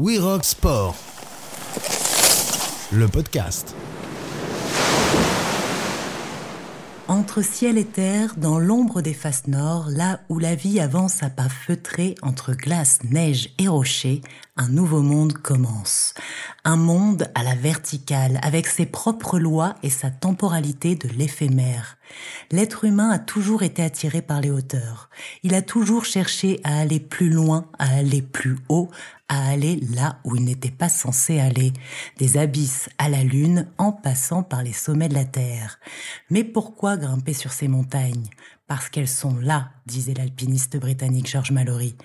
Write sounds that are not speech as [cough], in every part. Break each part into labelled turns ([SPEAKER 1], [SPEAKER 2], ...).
[SPEAKER 1] We Rock Sport, le podcast.
[SPEAKER 2] Entre ciel et terre, dans l'ombre des faces nord, là où la vie avance à pas feutrés entre glace, neige et rochers, un nouveau monde commence. Un monde à la verticale, avec ses propres lois et sa temporalité de l'éphémère. L'être humain a toujours été attiré par les hauteurs. Il a toujours cherché à aller plus loin, à aller plus haut, à aller là où il n'était pas censé aller, des abysses à la lune en passant par les sommets de la Terre. Mais pourquoi grimper sur ces montagnes? Parce qu'elles sont là, disait l'alpiniste britannique George Mallory.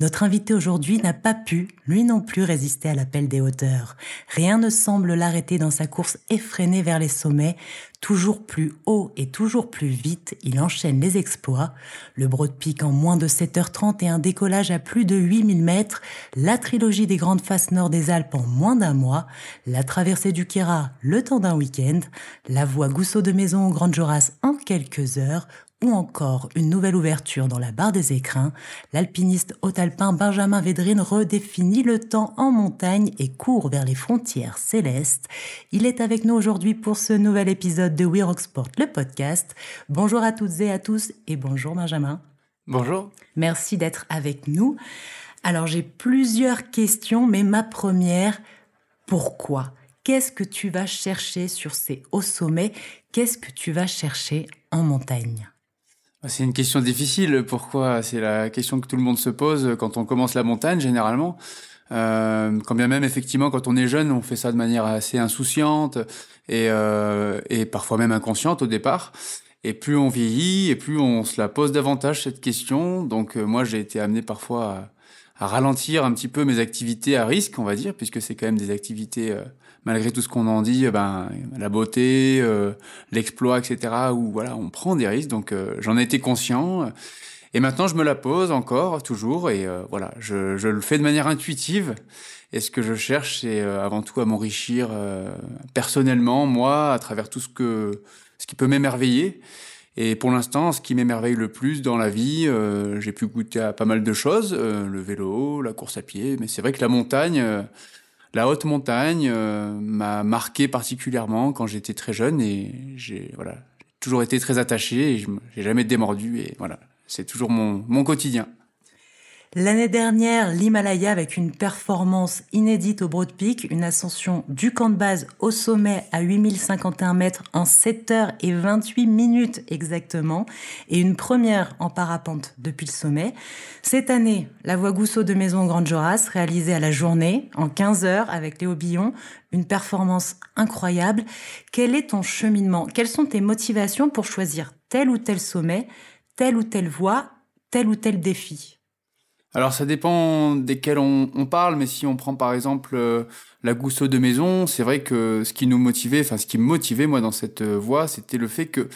[SPEAKER 2] Notre invité aujourd'hui n'a pas pu, lui non plus, résister à l'appel des hauteurs. Rien ne semble l'arrêter dans sa course effrénée vers les sommets. Toujours plus haut et toujours plus vite, il enchaîne les exploits. Le Broad Peak en moins de 7h30 et un décollage à plus de 8000 mètres. La trilogie des grandes faces nord des Alpes en moins d'un mois. La traversée du Kera le temps d'un week-end. La voie Gousseau de Maison au Grand Joras en quelques heures ou encore une nouvelle ouverture dans la barre des écrins, l'alpiniste haut-alpin Benjamin Védrine redéfinit le temps en montagne et court vers les frontières célestes. Il est avec nous aujourd'hui pour ce nouvel épisode de We Rock Sport, le podcast. Bonjour à toutes et à tous et bonjour Benjamin.
[SPEAKER 3] Bonjour.
[SPEAKER 2] Merci d'être avec nous. Alors j'ai plusieurs questions, mais ma première, pourquoi? Qu'est-ce que tu vas chercher sur ces hauts sommets? Qu'est-ce que tu vas chercher en montagne?
[SPEAKER 3] C'est une question difficile. Pourquoi? C'est la question que tout le monde se pose quand on commence la montagne, généralement. Euh, quand bien même, effectivement, quand on est jeune, on fait ça de manière assez insouciante et, euh, et parfois même inconsciente au départ. Et plus on vieillit, et plus on se la pose davantage cette question. Donc euh, moi, j'ai été amené parfois à, à, ralentir un petit peu mes activités à risque, on va dire, puisque c'est quand même des activités euh, malgré tout ce qu'on en dit, ben la beauté, euh, l'exploit, etc. Où voilà, on prend des risques. Donc euh, j'en ai été conscient. Et maintenant, je me la pose encore, toujours, et euh, voilà, je, le fais de manière intuitive. Et ce que je cherche, c'est avant tout à m'enrichir personnellement, moi, à travers tout ce que ce qui peut m'émerveiller. Et pour l'instant, ce qui m'émerveille le plus dans la vie, j'ai pu goûter à pas mal de choses, le vélo, la course à pied, mais c'est vrai que la montagne, la haute montagne euh, m'a marqué particulièrement quand j'étais très jeune et j'ai voilà, toujours été très attaché et je j'ai jamais démordu et voilà, c'est toujours mon, mon quotidien.
[SPEAKER 2] L'année dernière, l'Himalaya avec une performance inédite au Broad Peak, une ascension du camp de base au sommet à 8051 mètres en 7 heures et 28 minutes exactement, et une première en parapente depuis le sommet. Cette année, la voie Gousseau de Maison Grande Joras, réalisée à la journée, en 15 heures avec Léo Billon, une performance incroyable. Quel est ton cheminement? Quelles sont tes motivations pour choisir tel ou tel sommet, telle ou telle voie, tel ou tel défi?
[SPEAKER 3] Alors ça dépend desquels on, on, parle, mais si on prend par exemple euh, la Gousseau de Maison, c'est vrai que ce qui nous motivait, enfin ce qui me motivait moi dans cette euh, voie, c'était le fait que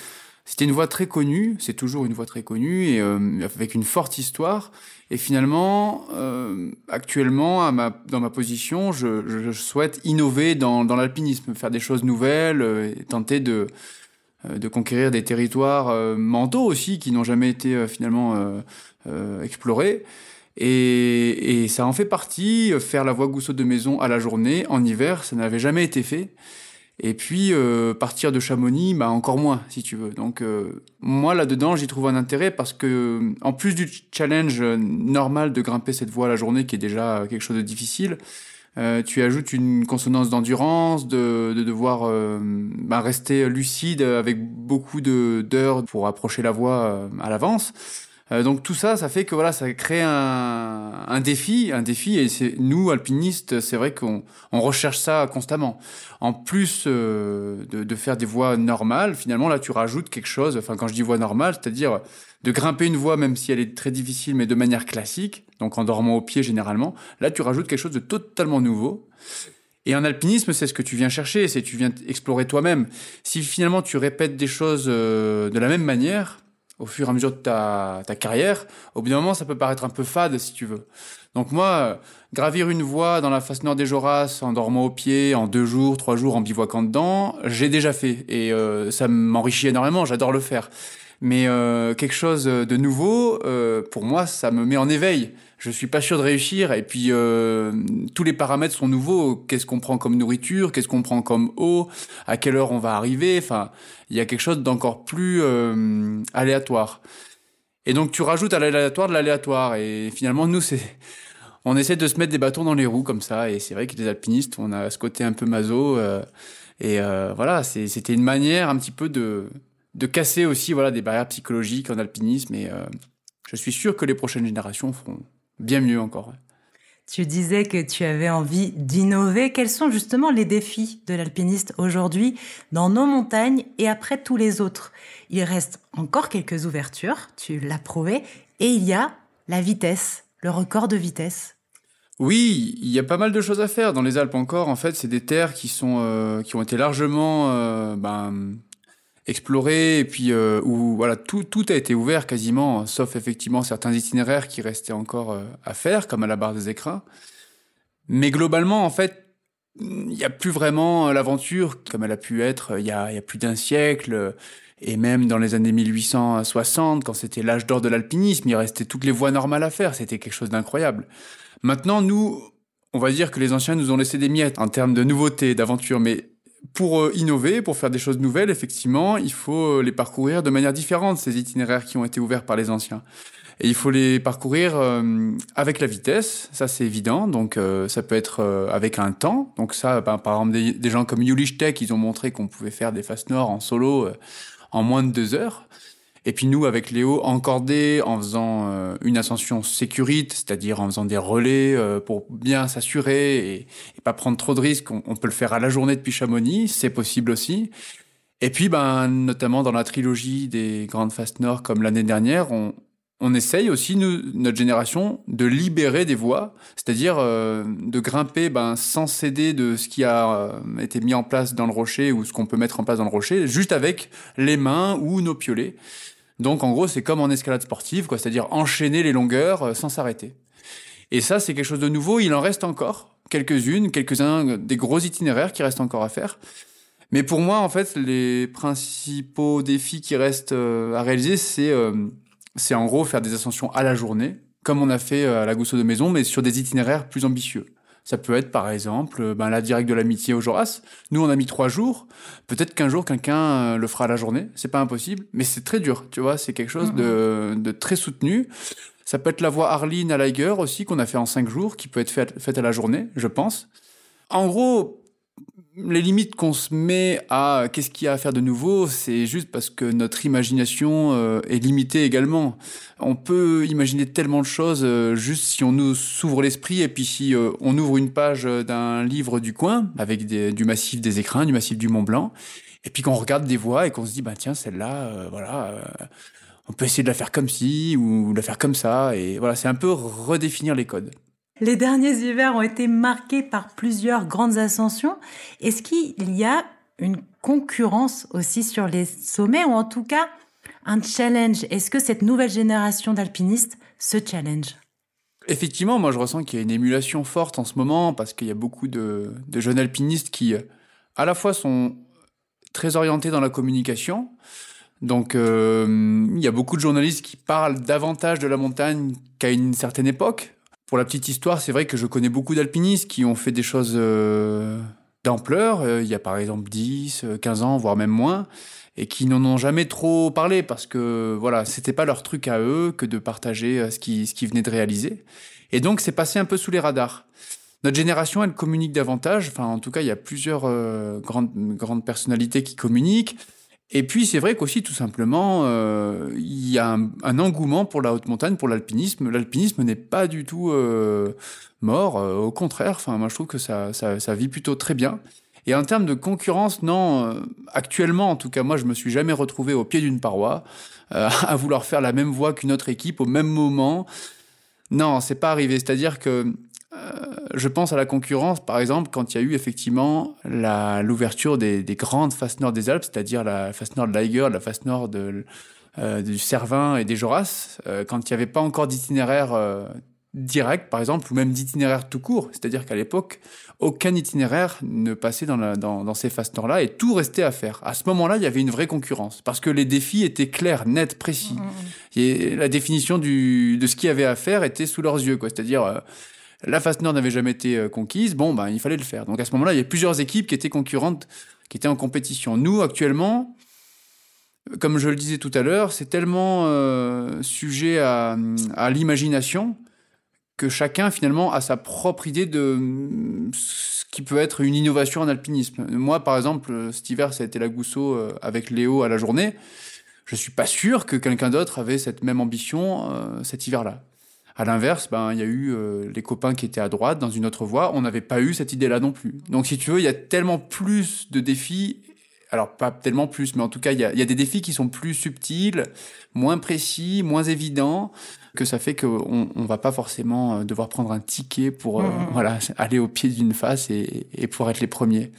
[SPEAKER 3] c'était une voie très connue, c'est toujours une voie très connue et euh, avec une forte histoire. Et finalement, euh, actuellement, à ma, dans ma position, je, je souhaite innover dans, dans l'alpinisme, faire des choses nouvelles, et tenter de de conquérir des territoires mentaux aussi qui n'ont jamais été finalement explorés. Et, et, ça en fait partie, faire la voie Gousseau de maison à la journée, en hiver, ça n'avait jamais été fait. Et puis, euh, partir de Chamonix, bah, encore moins, si tu veux. Donc, euh, moi, là-dedans, j'y trouve un intérêt parce que, en plus du challenge normal de grimper cette voie à la journée, qui est déjà quelque chose de difficile, euh, tu ajoutes une consonance d'endurance, de, de, devoir euh, bah, rester lucide avec beaucoup d'heures pour approcher la voie euh, à l'avance. Euh, donc tout ça, ça fait que voilà, ça crée un, défi, un défi. Et c'est nous alpinistes, c'est vrai qu'on on recherche ça constamment. En plus euh, de, de, faire des voies normales, finalement là, tu rajoutes quelque chose. Enfin, quand je dis voie normale, c'est-à-dire de grimper une voie, même si elle est très difficile, mais de manière classique, donc en dormant au pied généralement. Là, tu rajoutes quelque chose de totalement nouveau. Et en alpinisme, c'est ce que tu viens chercher, c'est tu viens explorer toi-même. Si finalement tu répètes des choses euh, de la même manière, au fur et à mesure de ta, carrière, au bout d'un moment, ça peut paraître un peu fade, si tu veux. Donc moi, gravir une voie dans la face nord des Joras en dormant au pied, en deux jours, trois jours, en bivouaquant dedans, j'ai déjà fait. Et euh, ça m'enrichit énormément, j'adore le faire. Mais euh, quelque chose de nouveau, euh, pour moi, ça me met en éveil. Je suis pas sûr de réussir. Et puis, euh, tous les paramètres sont nouveaux. Qu'est-ce qu'on prend comme nourriture? Qu'est-ce qu'on prend comme eau? À quelle heure on va arriver? Enfin, il y a quelque chose d'encore plus aléatoire. Et donc, tu rajoutes à l'aléatoire de l'aléatoire. Et finalement, nous, c'est on essaie de se mettre des bâtons dans les roues comme ça. Et c'est vrai que les alpinistes, on a ce côté un peu maso. Euh, et euh, voilà, c'était une manière un petit peu de, de casser aussi voilà, des barrières psychologiques en alpinisme. Et euh, je suis sûr que les prochaines générations feront bien mieux encore.
[SPEAKER 2] Tu disais que tu avais envie d'innover. Quels sont justement les défis de l'alpiniste aujourd'hui dans nos montagnes et après tous les autres? Il reste encore quelques ouvertures, tu l'as prouvé, et il y a la vitesse le record de vitesse
[SPEAKER 3] oui, il y a pas mal de choses à faire dans les Alpes encore. En fait, c'est des terres qui sont euh, qui ont été largement euh, ben, explorées et puis euh, où voilà tout tout a été ouvert quasiment, sauf effectivement certains itinéraires qui restaient encore à faire, comme à la barre des écrins. Mais globalement, en fait, il n'y a plus vraiment l'aventure comme elle a pu être il y a, y a plus d'un siècle. Et même dans les années 1860, quand c'était l'âge d'or de l'alpinisme, il restait toutes les voies normales à faire. C'était quelque chose d'incroyable. Maintenant, nous, on va dire que les anciens nous ont laissé des miettes en termes de nouveautés, d'aventures. Mais pour euh, innover, pour faire des choses nouvelles, effectivement, il faut euh, les parcourir de manière différente, ces itinéraires qui ont été ouverts par les anciens. Et il faut les parcourir euh, avec la vitesse, ça c'est évident. Donc ça peut être avec un temps. Donc ça, ben, par exemple, des, gens comme Yulish Tech, ils ont montré qu'on pouvait faire des fast nord en solo en moins de deux heures. Et puis nous, avec Léo, encordé, en faisant euh, une ascension sécurite, c'est-à-dire en faisant des relais euh, pour bien s'assurer et, pas prendre trop de risques, on, peut le faire à la journée depuis Chamonix, c'est possible aussi. Et puis, ben, notamment dans la trilogie des grandes Fast Nord, comme l'année dernière, on, on essaye aussi, nous, notre génération, de libérer des voies, c'est-à-dire euh, de grimper ben, sans céder de ce qui a euh, été mis en place dans le rocher ou ce qu'on peut mettre en place dans le rocher, juste avec les mains ou nos piolets. Donc en gros, c'est comme en escalade sportive, quoi, c'est-à-dire enchaîner les longueurs euh, sans s'arrêter. Et ça, c'est quelque chose de nouveau. Il en reste encore quelques-unes, quelques-uns des gros itinéraires qui restent encore à faire. Mais pour moi, en fait, les principaux défis qui restent à réaliser, c'est c'est en gros faire des ascensions à la journée, comme on a fait euh, à la Gousso de Maison, mais sur des itinéraires plus ambitieux. Ça peut être par exemple euh, ben, la directe de l'amitié au Joras. Nous, on a mis trois jours. Peut-être qu'un jour, quelqu'un euh, le fera à la journée. C'est pas impossible, mais c'est très dur. Tu vois, c'est quelque chose de, de, très soutenu. Ça peut être la voie Arline à Liger aussi, qu'on a fait en cinq jours, qui peut être faite fait à la journée, je pense. En gros, les limites qu'on se met à qu'est-ce qu'il y a à faire de nouveau, c'est juste parce que notre imagination euh, est limitée également. On peut imaginer tellement de choses euh, juste si on nous s'ouvre l'esprit et puis si euh, on ouvre une page d'un livre du coin avec du massif des écrins, du massif du Mont Blanc, et puis qu'on regarde des voies et qu'on se dit bah tiens celle-là, voilà, on peut essayer de la faire comme ci ou de la faire comme ça et voilà c'est un peu redéfinir les codes.
[SPEAKER 2] Les derniers hivers ont été marqués par plusieurs grandes ascensions. Est-ce qu'il y a une concurrence aussi sur les sommets ou en tout cas un challenge? Est-ce que cette nouvelle génération d'alpinistes se challenge?
[SPEAKER 3] Effectivement, moi je ressens qu'il y a une émulation forte en ce moment parce qu'il y a beaucoup de, jeunes alpinistes qui à la fois sont très orientés dans la communication. Donc euh, il y a beaucoup de journalistes qui parlent davantage de la montagne qu'à une certaine époque. Pour la petite histoire, c'est vrai que je connais beaucoup d'alpinistes qui ont fait des choses euh, d'ampleur, euh, il y a par exemple 10, 15 euh, ans, voire même moins, et qui n'en ont jamais trop parlé parce que voilà, c'était pas leur truc à eux que de partager ce qu'ils ce qui venaient de réaliser. Et donc c'est passé un peu sous les radars. Notre génération, elle communique davantage. Enfin, en tout cas, il y a plusieurs grandes, grandes personnalités qui communiquent. Et puis c'est vrai qu'aussi tout simplement, euh, il y a un, engouement pour la haute montagne, pour l'alpinisme. L'alpinisme n'est pas du tout euh, mort, euh, au contraire. Enfin, moi je trouve que ça, ça, ça, vit plutôt très bien. Et en termes de concurrence, non. actuellement, en tout cas, moi je me suis jamais retrouvé au pied d'une paroi [laughs] à vouloir faire la même voie qu'une autre équipe au même moment. Non, c'est pas arrivé. C'est-à-dire que je pense à la concurrence, par exemple, quand il y a eu effectivement l'ouverture des, grandes faces nord des Alpes, c'est-à-dire la face nord de l'Aiger, la face nord de, euh, du Cervin et des Joras, euh, quand il n'y avait pas encore d'itinéraire euh, direct, par exemple, ou même d'itinéraire tout court. C'est-à-dire qu'à l'époque, aucun itinéraire ne passait dans, la, dans, dans ces fast là et tout restait à faire. À ce moment-là, il y avait une vraie concurrence parce que les défis étaient clairs, nets, précis. Mmh. Et la définition du, de ce qu'il y avait à faire était sous leurs yeux, quoi. C'est-à-dire, euh, la fast n'avait jamais été euh, conquise, bon, ben, il fallait le faire. Donc à ce moment-là, il y a plusieurs équipes qui étaient concurrentes, qui étaient en compétition. Nous, actuellement, comme je le disais tout à l'heure, c'est tellement euh, sujet à, l'imagination que chacun finalement a sa propre idée de ce qui peut être une innovation en alpinisme. Moi, par exemple, cet hiver, ça a été la Gousseau euh, avec Léo à la journée. Je suis pas sûr que quelqu'un d'autre avait cette même ambition euh, cet hiver-là. À l'inverse, ben il y a eu euh, les copains qui étaient à droite dans une autre voie. On n'avait pas eu cette idée-là non plus. Donc, si tu veux, il y a tellement plus de défis alors pas tellement plus, mais en tout cas, il y a, y a, des défis qui sont plus subtils, moins précis, moins évidents, que ça fait qu'on on va pas forcément euh, devoir prendre un ticket pour euh, mmh. voilà [laughs] aller au pied d'une face et, et pour être les premiers.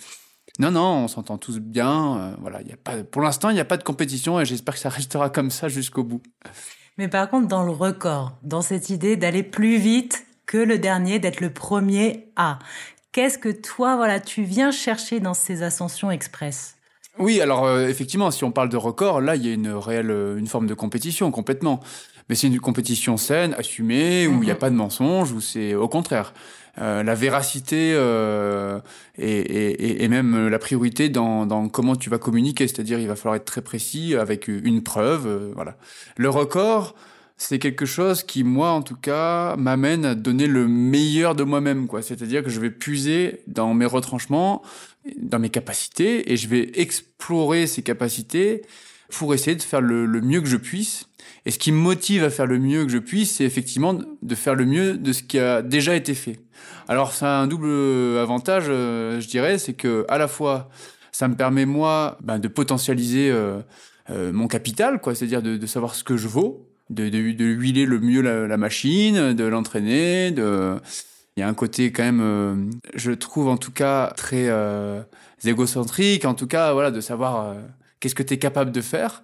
[SPEAKER 3] Non, non, on s'entend tous bien. Euh, voilà, il y a pas, pour l'instant, il n'y a pas de compétition et j'espère que ça restera comme ça jusqu'au bout.
[SPEAKER 2] Mais par contre, dans le record, dans cette idée d'aller plus vite que le dernier, d'être le premier à, qu'est-ce que toi, voilà, tu viens chercher dans ces ascensions express?
[SPEAKER 3] Oui, alors euh, effectivement, si on parle de record, là, il y a une réelle, euh, une forme de compétition complètement. Mais c'est une compétition saine, assumée, où il n'y a mhm. pas de mensonge, où c'est au contraire. Euh, la véracité euh, et, et, et, même la priorité dans, dans comment tu vas communiquer, c'est-à-dire il va falloir être très précis avec une preuve, euh, voilà. Le record, c'est quelque chose qui, moi, en tout cas, m'amène à donner le meilleur de moi-même, quoi. C'est-à-dire que je vais puiser dans mes retranchements, dans mes capacités, et je vais explorer ces capacités pour essayer de faire le, mieux que je puisse. Et ce qui me motive à faire le mieux que je puisse, c'est effectivement de faire le mieux de ce qui a déjà été fait. Alors, ça a un double avantage, euh, je dirais, c'est que à la fois, ça me permet moi ben, de potentialiser euh, euh, mon capital, quoi, c'est-à-dire de, de savoir ce que je vaux, de, de, de huiler le mieux la, machine, de l'entraîner, de... Il y a un côté quand même, euh, je trouve en tout cas très euh, égocentrique, en tout cas voilà, de savoir euh, qu'est-ce que tu es capable de faire.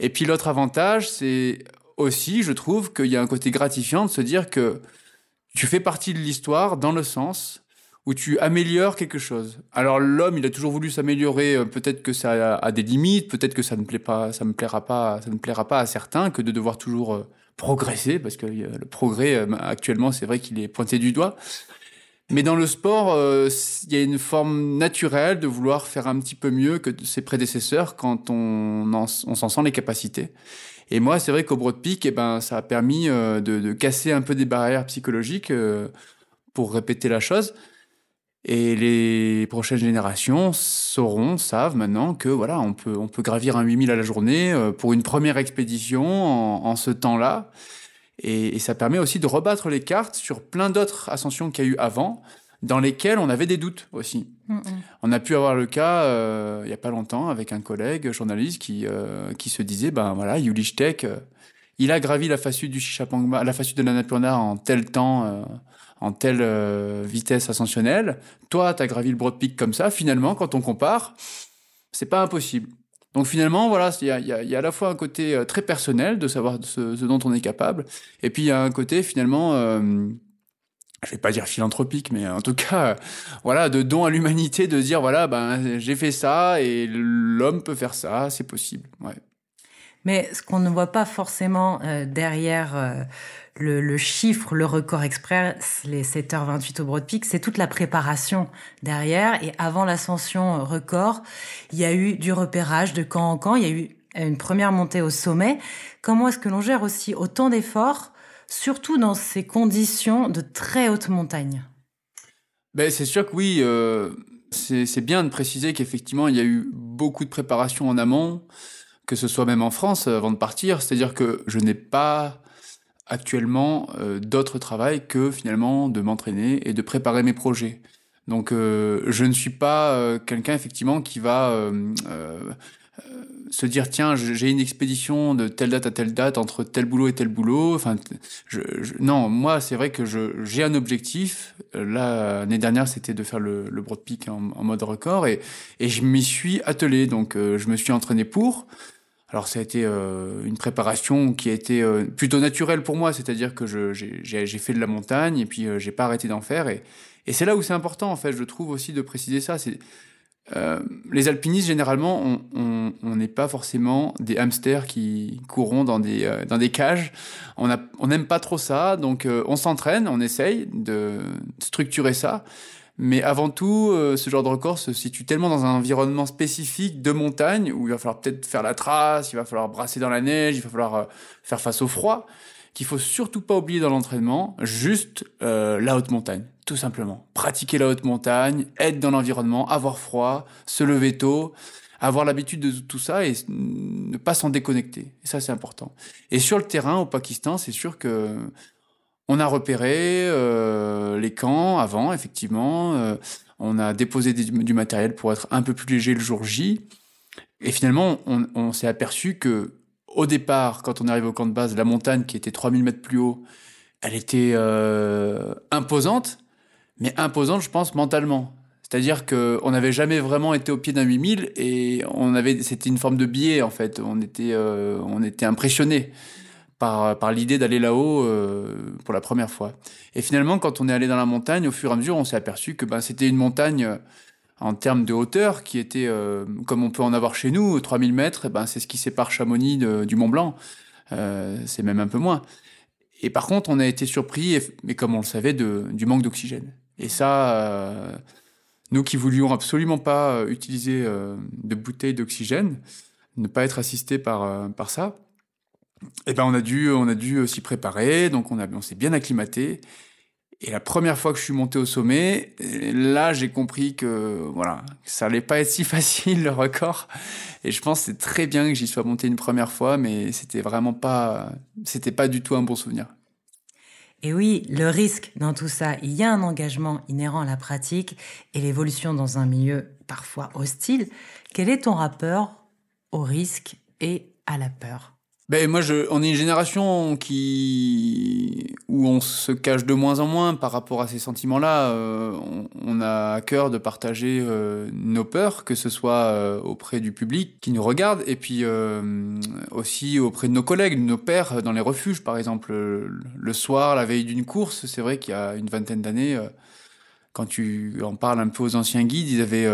[SPEAKER 3] Et puis l'autre avantage, c'est aussi, je trouve, qu'il y a un côté gratifiant de se dire que tu fais partie de l'histoire dans le sens où tu améliores quelque chose. Alors l'homme, il a toujours voulu s'améliorer. Euh, peut-être que ça a, des limites, peut-être que ça ne plaît pas, ça ne plaira pas, ça ne plaira pas à certains que de devoir toujours euh, progresser, parce que euh, le progrès actuellement, c'est vrai qu'il est pointé du doigt. Mais dans le sport, il y a une forme naturelle de vouloir faire un petit peu mieux que ses prédécesseurs quand on, on s'en sent les capacités. Et moi, c'est vrai qu'au Broad Peak, eh ben, ça a permis de, de, casser un peu des barrières psychologiques pour répéter la chose. Et les prochaines générations sauront, savent maintenant que voilà, on peut, on peut gravir un 8000 à la journée euh, pour une première expédition en ce temps-là. Et, et, ça permet aussi de rebattre les cartes sur plein d'autres ascensions qu'il y a eu avant, dans lesquelles on avait des doutes aussi. On a pu avoir le cas euh, il y a pas longtemps avec un collègue journaliste qui, euh, qui se disait, ben voilà, Yulish Tech, euh, il a gravi la façade du Chichapangma, la façade de la Napurna en tel temps en telle euh, vitesse ascensionnelle. Toi, tu as gravi le Broad Peak comme ça. Finalement, quand on compare, c'est pas impossible. Donc finalement, voilà, il y a, y, y a, à la fois un côté euh, très personnel de savoir ce, dont on est capable, et puis il y a un côté finalement, euh, je vais pas dire philanthropique, mais en tout cas, voilà, de don à l'humanité, de dire voilà, ben j'ai fait ça et l'homme peut faire ça, c'est possible.
[SPEAKER 2] Mais ce qu'on ne voit pas forcément euh, derrière euh, le, chiffre, le record express, les 7h28 au Broad Peak, c'est toute la préparation derrière. Et avant l'ascension record, il y a eu du repérage de camp en camp, il y a eu une première montée au sommet. Comment est-ce que l'on gère aussi autant d'efforts, surtout dans ces conditions de très haute montagne?
[SPEAKER 3] Ben, C'est sûr que oui, euh, c'est bien de préciser qu'effectivement, il y a eu beaucoup de préparation en amont, que ce soit même en France avant de partir. C'est-à-dire que je n'ai pas actuellement euh, d'autre travail que finalement de m'entraîner et de préparer mes projets. Donc euh, je ne suis pas euh, quelqu'un effectivement qui va se dire tiens j'ai une expédition de telle date à telle date entre tel boulot et tel boulot. Enfin non moi c'est vrai que j'ai un objectif. Là l'année dernière c'était de faire le, le Broad Peak en, en, mode record et, et je m'y suis attelé donc je me suis entraîné pour. Alors ça a été euh, une préparation qui a été euh, plutôt naturelle pour moi, c'est-à-dire que j'ai fait de la montagne et puis euh, j'ai pas arrêté d'en faire. Et, et c'est là où c'est important, en fait, je trouve aussi de préciser ça. C'est les alpinistes, généralement, on n'est pas forcément des hamsters qui courront dans des, dans des cages. On n'aime on pas trop ça, donc on s'entraîne, on essaye de structurer ça. Mais avant tout, euh, ce genre de record se situe tellement dans un environnement spécifique de montagne où il va falloir peut-être faire la trace, il va falloir brasser dans la neige, il va falloir euh, faire face au froid, qu'il faut surtout pas oublier dans l'entraînement, juste euh, la haute montagne, tout simplement. Pratiquer la haute montagne, être dans l'environnement, avoir froid, se lever tôt, avoir l'habitude de tout ça et ne pas s'en déconnecter. Et ça, c'est important. Et sur le terrain, au Pakistan, c'est sûr que on a repéré euh, les camps avant, effectivement. Euh, on a déposé du matériel pour être un peu plus léger le jour J. Et finalement, on, s'est aperçu que au départ, quand on arrive au camp de base, la montagne qui était 3000 mètres plus haut, elle était euh, imposante, mais imposante, je pense, mentalement. C'est-à-dire qu'on n'avait jamais vraiment été au pied d'un 8000 et on avait, c'était une forme de biais en fait. On était, on était impressionné par, par l'idée d'aller là-haut euh, pour la première fois. Et finalement, quand on est allé dans la montagne, au fur et à mesure, on s'est aperçu que ben, c'était une montagne euh, en termes de hauteur qui était, euh, comme on peut en avoir chez nous, 3000 mètres, ben, c'est ce qui sépare Chamonix du Mont Blanc. c'est même un peu moins. Et par contre, on a été surpris, mais comme on le savait, du manque d'oxygène. Et ça, nous qui voulions absolument pas utiliser de bouteilles d'oxygène, ne pas être assistés par, par ça, eh ben on a dû, on a dû s'y préparer, donc on, a, on s'est bien acclimaté. Et la première fois que je suis monté au sommet, là j'ai compris que voilà, ça allait pas être si [laughs] facile le record. Et je pense c'est très bien que j'y sois monté une première fois, mais c'était vraiment pas, c'était pas du tout un bon souvenir.
[SPEAKER 2] Et oui, le risque dans tout ça, il y a un engagement inhérent à la pratique et l'évolution dans un milieu parfois hostile. Quel est ton rapport au risque et à la peur?
[SPEAKER 3] Ben moi, on est une génération qui où on se cache de moins en moins par rapport à ces sentiments-là. Euh, on, a à cœur de partager euh, nos peurs, que ce soit euh, auprès du public qui nous regarde, et puis aussi auprès de nos collègues, nos pères dans les refuges, par exemple. Le, soir, la veille d'une course, c'est vrai qu'il y a une vingtaine d'années, quand tu en parles un peu aux anciens guides, ils avaient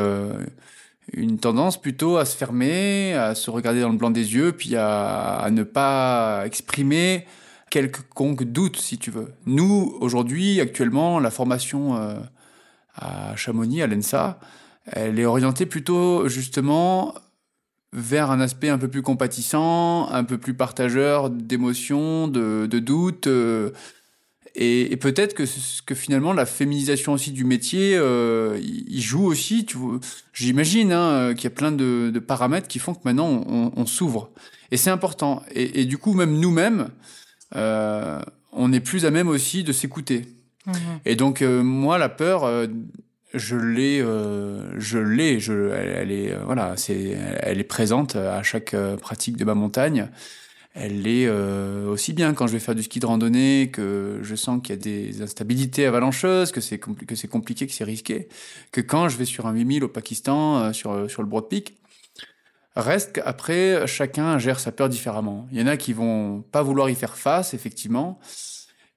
[SPEAKER 3] une tendance plutôt à se fermer, à se regarder dans le blanc des yeux, puis à, ne pas exprimer quelconque doute, si tu veux. Nous, aujourd'hui, actuellement, la formation euh, à Chamonix, à l'ENSA, elle est orientée plutôt justement vers un aspect un peu plus compatissant, un peu plus partageur d'émotions, de, doutes, euh, et, peut-être que, que finalement la féminisation aussi du métier, euh, il joue aussi. J'imagine hein, qu'il y a plein de, de, paramètres qui font que maintenant on, on s'ouvre. Et c'est important. Et, et, du coup, même nous-mêmes, euh, on est plus à même aussi de s'écouter. Mmh et donc euh, moi, la peur, euh, je l'ai, euh, je l'ai. Je, elle, elle est, voilà, c'est, elle est présente à chaque pratique de ma montagne elle est euh, aussi bien quand je vais faire du ski de randonnée, que je sens qu'il y a des instabilités avalancheuses, que c'est compliqué, que c'est risqué, que quand je vais sur un 8000 au Pakistan, euh, sur, sur le Broad Peak. Reste qu'après, chacun gère sa peur différemment. Il y en a qui vont pas vouloir y faire face, effectivement.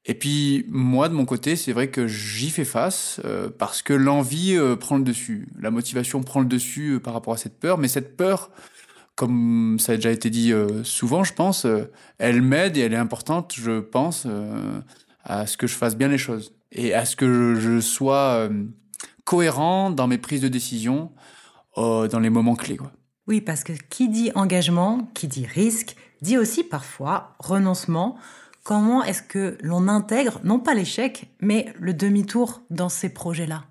[SPEAKER 3] Et puis, moi, de mon côté, c'est vrai que j'y fais face euh, parce que l'envie prend le dessus. La motivation prend le dessus par rapport à cette peur, mais cette peur, comme ça a déjà été dit euh, souvent, je pense, euh, elle m'aide et elle est importante, je pense, euh, à ce que je fasse bien les choses et à ce que je, sois cohérent dans mes prises de décision dans les moments clés. Quoi.
[SPEAKER 2] Oui, parce que qui dit engagement, qui dit risque, dit aussi parfois renoncement. Comment est-ce que l'on intègre, non pas l'échec, mais le demi-tour dans ces projets-là?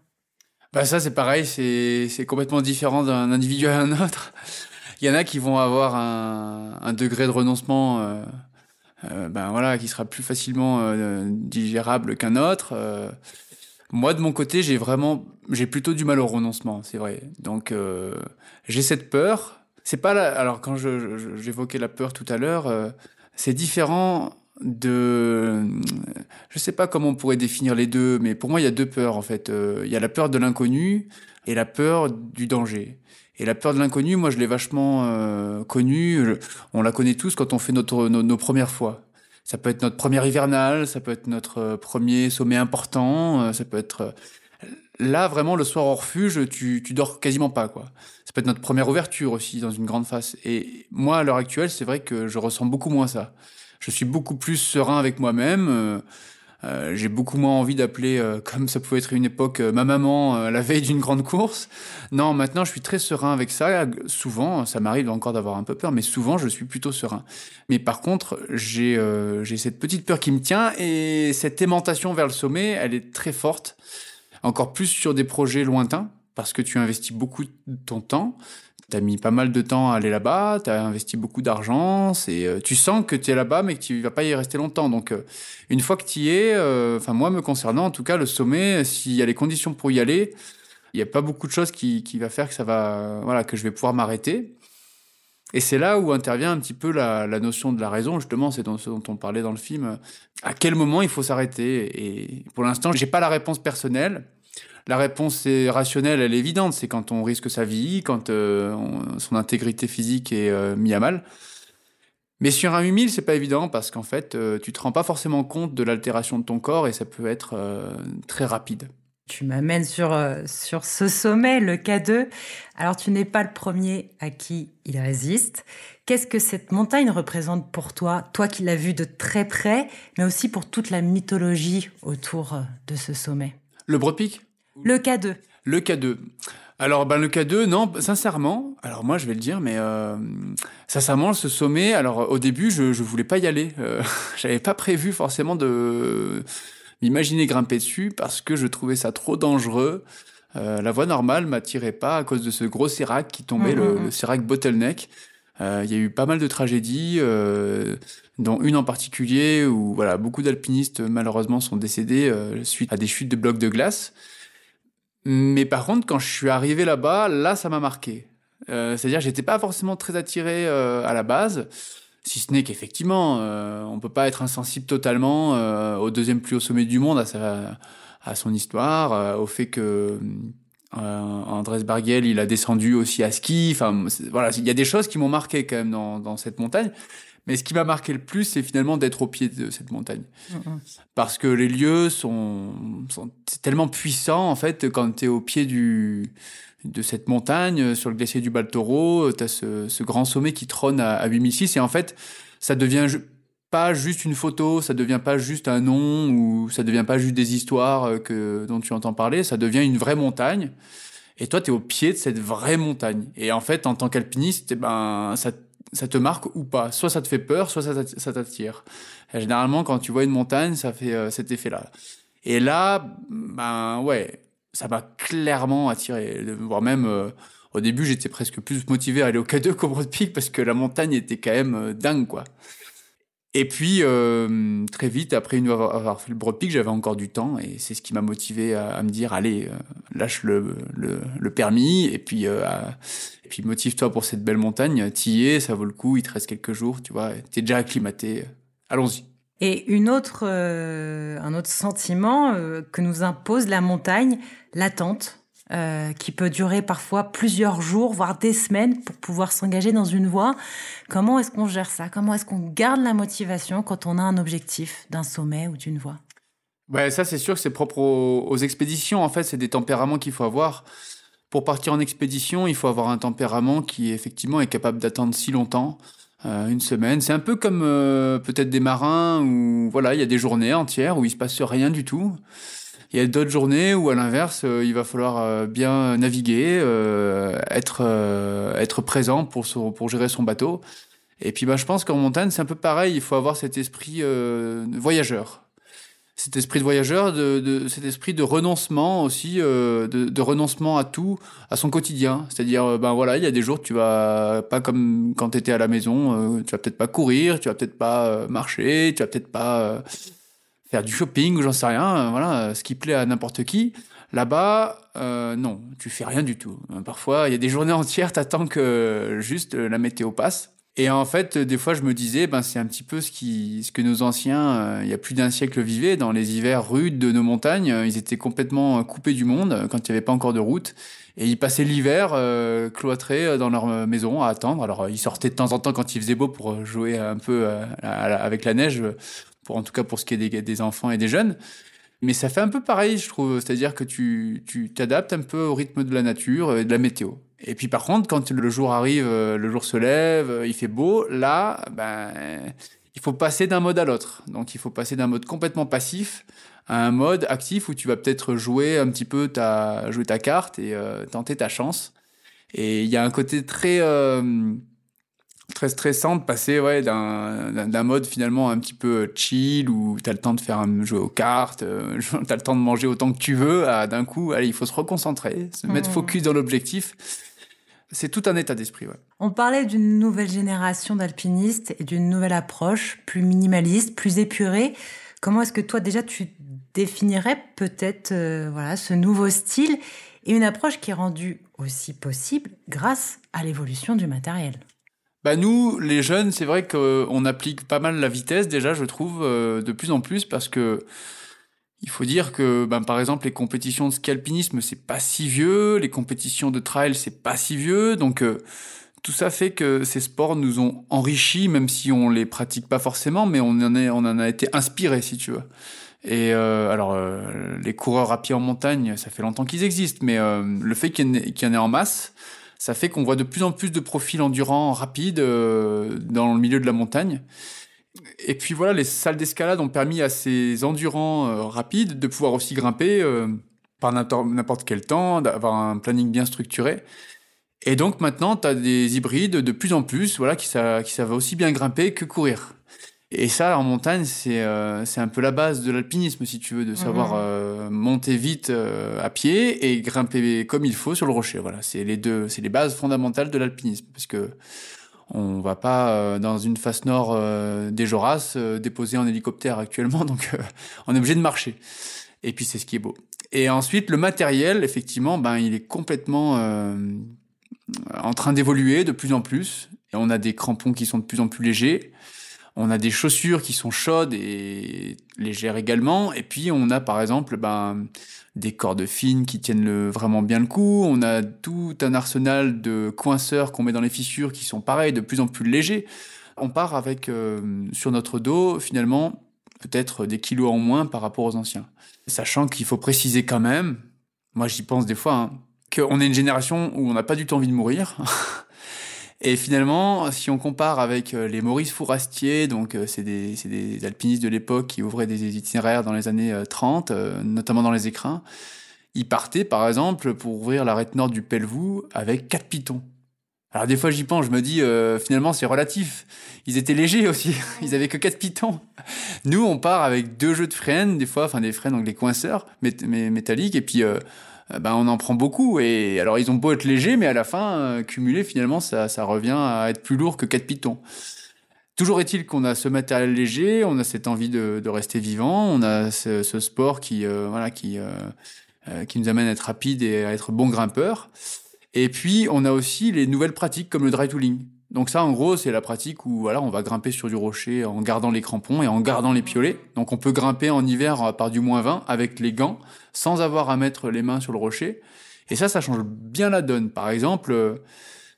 [SPEAKER 3] Bah ça c'est pareil, c'est complètement différent d'un individu à un autre. Il y en a qui vont avoir un, degré de renoncement, euh, euh, ben voilà, qui sera plus facilement euh, digérable qu'un autre. Moi, de mon côté, j'ai vraiment, j'ai plutôt du mal au renoncement, c'est vrai. Donc, j'ai cette peur. C'est pas là. Alors, quand j'évoquais la peur tout à l'heure, c'est différent de, je sais pas comment on pourrait définir les deux, mais pour moi il y a deux peurs en fait. Il y a la peur de l'inconnu et la peur du danger. Et la peur de l'inconnu, moi je l'ai vachement euh, connue. On la connaît tous quand on fait notre nos, premières fois. Ça peut être notre première hivernale, ça peut être notre euh, premier sommet important, ça peut être là vraiment le soir au refuge, tu, tu dors quasiment pas quoi. Ça peut être notre première ouverture aussi dans une grande face. Et moi à l'heure actuelle, c'est vrai que je ressens beaucoup moins ça je suis beaucoup plus serein avec moi-même. Euh, euh, j'ai beaucoup moins envie d'appeler, euh, [laughs] comme ça pouvait être une époque, ma maman la veille d'une grande course. Non, maintenant je suis très serein avec ça. Souvent, ça m'arrive encore d'avoir un peu peur, mais souvent je suis plutôt serein. Mais par contre, j'ai j'ai cette petite peur qui me tient et cette aimantation vers le sommet, elle est très forte. Encore plus sur des projets lointains, parce que tu investis beaucoup de ton temps. T'as mis pas mal de temps à aller là-bas, t'as investi beaucoup d'argent, c'est, euh, tu sens que tu es là-bas, mais que tu vas pas y rester longtemps. Donc, euh, une fois que tu y es, euh, enfin moi me concernant, en tout cas, le sommet, s'il y a les conditions pour y aller, il n'y a pas beaucoup de choses qui, qui va faire que ça va, voilà, que je vais pouvoir m'arrêter. Et c'est là où intervient un petit peu la, la notion de la raison, justement, c'est ce dont on parlait dans le film. À quel moment il faut s'arrêter? Et pour l'instant, j'ai pas la réponse personnelle. La réponse est rationnelle, elle est évidente. C'est quand on risque sa vie, quand euh, son intégrité physique est euh, mise à mal. Mais sur un 8000, c'est pas évident parce qu'en fait, euh, tu te rends pas forcément compte de l'altération de ton corps et ça peut être très rapide.
[SPEAKER 2] Tu m'amènes sur, sur ce sommet, le K2. Alors, tu n'es pas le premier à qui il résiste. Qu'est-ce que cette montagne représente pour toi, toi qui l'as vu de très près, mais aussi pour toute la mythologie autour de ce sommet?
[SPEAKER 3] Le Peak
[SPEAKER 2] le K2.
[SPEAKER 3] Le K2. Alors, ben, le K2, non, sincèrement, alors moi, je vais le dire, mais euh, sincèrement, ce sommet, alors au début, je, je voulais pas y aller. Euh, [laughs] J'avais pas prévu forcément de m'imaginer grimper dessus parce que je trouvais ça trop dangereux. Euh, la voie normale m'attirait pas à cause de ce gros sérac qui tombait, le, mm, mm, mm. le bottleneck. Euh, il y a eu pas mal de tragédies, euh, dont une en particulier où voilà beaucoup d'alpinistes malheureusement sont décédés suite à des chutes de blocs de glace. Mais par contre, quand je suis arrivé là-bas, là, ça m'a marqué. Euh, C'est-à-dire, j'étais pas forcément très attiré euh, à la base, si ce n'est qu'effectivement, euh, on peut pas être insensible totalement euh, au deuxième plus haut sommet du monde, à, sa, à son histoire, au fait que Andrés Barguel, il a descendu aussi à ski. Enfin, voilà, il y a des choses qui m'ont marqué quand même dans cette montagne. Mais ce qui m'a marqué le plus, c'est finalement d'être au pied de cette montagne. Parce que les lieux sont, sont tellement puissants, en fait, quand tu es au pied du, de cette montagne, sur le glacier du Baltoro, tu as ce, ce, grand sommet qui trône à, à 8006. Et en fait, ça devient pas juste une photo, ça devient pas juste un nom, ou ça devient pas juste des histoires euh, que, dont tu entends parler, ça devient une vraie montagne. Et toi, tu es au pied de cette vraie montagne. Et en fait, en tant qu'alpiniste, eh ben, ça ça te marque ou pas. Soit ça te fait peur, soit ça t'attire. Généralement, quand tu vois une montagne, ça fait euh, cet effet-là. Et là, ben ouais, ça m'a clairement attiré. Voire même, euh, au début, j'étais presque plus motivé à aller au K2 [laughs] qu'au Broad Peak parce que la montagne était quand même euh, dingue, quoi. Et puis, euh, très vite, après une avoir fait le Broad j'avais encore du temps et c'est ce qui m'a motivé à, me dire, allez, euh, lâche le, le, le, permis et puis, euh, et puis motive-toi pour cette belle montagne. T'y es, ça vaut le coup, il te reste quelques jours, tu vois, t'es déjà acclimaté. Allons-y.
[SPEAKER 2] Et une autre, euh, un autre sentiment que nous impose la montagne, l'attente. Euh, qui peut durer parfois plusieurs jours, voire des semaines pour pouvoir s'engager dans une voie. Comment est-ce qu'on gère ça? Comment est-ce qu'on garde la motivation quand on a un objectif d'un sommet ou d'une voie?
[SPEAKER 3] Ouais, ça c'est sûr c'est propre aux, aux, expéditions. En fait, c'est des tempéraments qu'il faut avoir. Pour partir en expédition, il faut avoir un tempérament qui effectivement est capable d'attendre si longtemps. Euh, une semaine. C'est un peu comme euh, peut-être des marins où voilà, il y a des journées entières où il se passe rien du tout. Il y a d'autres journées où, à l'inverse, euh, il va falloir euh, bien naviguer, euh, être être présent pour pour gérer son bateau. Et puis, bah, je pense qu'en montagne, c'est un peu pareil. Il faut avoir cet esprit voyageur cet esprit de voyageur, de, cet esprit de renoncement aussi, de, de, renoncement à tout, à son quotidien. C'est-à-dire, ben voilà, il y a des jours tu vas pas comme quand tu étais à la maison, euh, tu vas peut-être pas courir, tu vas peut-être pas marcher, tu vas peut-être pas faire du shopping ou j'en sais rien, euh, voilà, ce qui plaît à n'importe qui. Là-bas, euh, non, tu fais rien du tout. Parfois, il y a des journées [laughs] entières, t'attends que juste la météo passe. Et en fait, des fois, je me disais, ben, c'est un petit peu ce, qui, ce que nos anciens, euh, il y a plus d'un siècle, vivaient dans les hivers rudes de nos montagnes. Ils étaient complètement coupés du monde quand il n'y avait pas encore de route. Et ils passaient l'hiver euh, cloîtrés dans leur maison à attendre. Alors, ils sortaient de temps en temps quand il faisait beau pour jouer un peu avec la neige, en tout cas pour ce qui est des, des enfants et des jeunes. Mais ça fait un peu pareil, je trouve. C'est-à-dire que tu t'adaptes un peu au rythme de la nature et de la météo. Et puis par contre, quand le jour arrive, euh, le jour se lève, euh, il fait beau, là, ben, il faut passer d'un mode à l'autre. Donc il faut passer d'un mode complètement passif à un mode actif où tu vas peut-être jouer un petit peu ta, jouer ta carte et euh, tenter ta chance. Et il y a un côté très, très stressant de passer ouais, d'un mode finalement un petit peu chill où tu as le temps de faire un jeu aux cartes, euh, [laughs] tu as le temps de manger autant que tu veux, à d'un coup, allez, il faut se reconcentrer, se mettre mmh. focus dans l'objectif. C'est tout un état d'esprit. Ouais.
[SPEAKER 2] On parlait d'une nouvelle génération d'alpinistes et d'une nouvelle approche plus minimaliste, plus épurée. Comment est-ce que toi déjà tu définirais peut-être euh, voilà ce nouveau style et une approche qui est rendue aussi possible grâce à l'évolution du matériel?
[SPEAKER 3] Bah nous, les jeunes, c'est vrai qu'on applique pas mal la vitesse déjà, je trouve, euh, de plus en plus, parce que il faut dire que, ben, par exemple, les compétitions de ski alpinisme, c'est pas si vieux, les compétitions de trail, c'est pas si vieux, donc euh, tout ça fait que ces sports nous ont enrichis, même si on les pratique pas forcément, mais on en, est, on en a été inspiré, si tu veux. Et euh, alors, les coureurs à pied en montagne, ça fait longtemps qu'ils existent, mais le fait qu'il y, en ait en masse, ça fait qu'on voit de plus en plus de profils endurants rapides euh, dans le milieu de la montagne. Et puis voilà, les salles d'escalade ont permis à ces endurants euh, rapides de pouvoir aussi grimper euh, par n'importe quel temps, d'avoir un planning bien structuré. Et donc maintenant, tu as des hybrides de plus en plus voilà, qui, qui savent aussi bien grimper que courir. Et ça, en montagne, c'est euh, c'est un peu la base de l'alpinisme, si tu veux, de savoir mhm. euh, monter vite euh, à pied et grimper comme il faut sur le rocher. Voilà, c'est les deux, c'est les bases fondamentales de l'alpinisme, parce que on va pas dans une face nord des Joras déposer en hélicoptère actuellement, [laughs] donc on est obligé de marcher. Et puis c'est ce qui est beau. Et ensuite, le matériel, effectivement, ben il est complètement en train d'évoluer de plus en plus. Et on a des crampons qui sont de plus en plus légers. On a des chaussures qui sont chaudes et légères également. Et puis on a par exemple ben, des cordes fines qui tiennent vraiment bien le coup. On a tout un arsenal de coinceurs qu'on met dans les fissures qui sont pareils, de plus en plus légers. On part avec euh, sur notre dos finalement peut-être des kilos en moins par rapport aux anciens. Sachant qu'il faut préciser quand même, moi j'y pense des fois, hein, qu'on est une génération où on n'a pas du tout envie de mourir. [laughs] Et finalement, si on compare avec euh, les Maurice Fourastier, donc euh, c'est des, des, alpinistes de l'époque qui ouvraient des itinéraires dans les années 30, euh, notamment dans les écrins, ils partaient par exemple pour ouvrir l'arête nord du Pelvoux avec quatre pitons. Alors des fois j'y pense, je me dis finalement c'est relatif. Ils étaient légers aussi, [laughs] ils avaient que quatre pitons. Nous on part avec deux jeux de frênes des fois, enfin des frênes donc des coinceurs métalliques et puis euh, ben on en prend beaucoup. Et alors ils ont beau être légers, mais à la fin, euh, cumulé finalement, ça, ça revient à être plus lourd que 4 pitons. Toujours est-il qu'on a ce matériel léger, on a cette envie de, de rester vivant, on a ce, ce sport qui, euh, voilà, qui, qui nous amène à être rapide et à être bon grimpeur. Et puis on a aussi les nouvelles pratiques comme le dry tooling. Donc ça, en gros, c'est la pratique où voilà, on va grimper sur du rocher en gardant les crampons et en gardant les piolets. Donc on peut grimper en hiver par du moins 20 avec les gants, sans avoir à mettre les mains sur le rocher. Et ça, ça change bien la donne. Par exemple, euh,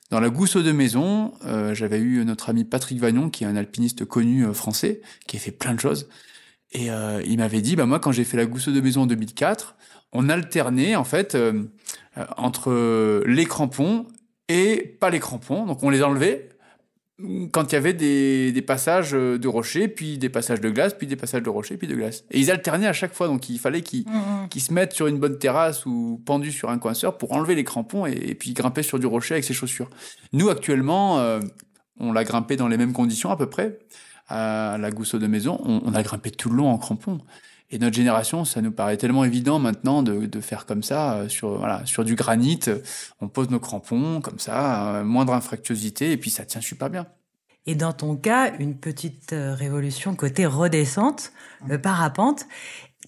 [SPEAKER 3] dans la Gousseau de Maison, euh, j'avais eu notre ami Patrick Vagnon, qui est un alpiniste connu euh, français, qui a fait plein de choses. Et il m'avait dit, bah moi, quand j'ai fait la Gousseau de Maison en 2004, on alternait en fait entre les crampons et pas les crampons. Donc on les enlevait quand il y avait des, des, passages de rochers, puis des passages de glace, puis des passages de rochers, puis de glace. Et ils alternaient à chaque fois, donc il fallait qu'ils mm, mm. se mettent sur une bonne terrasse ou pendus sur un coinceur pour enlever les crampons et, puis grimper sur du rocher avec ses chaussures. Nous, actuellement, euh, on l'a grimpé dans les mêmes conditions à peu près, à la Gousseau de Maison, on, on a grimpé tout le long en crampons. Et notre génération, ça nous paraît tellement évident maintenant de, de faire comme ça euh, sur voilà sur du granit. On pose nos crampons comme ça, euh, moindre infractuosité et puis ça tient super bien.
[SPEAKER 2] Et dans ton cas, une petite euh, révolution côté redescente, parapente.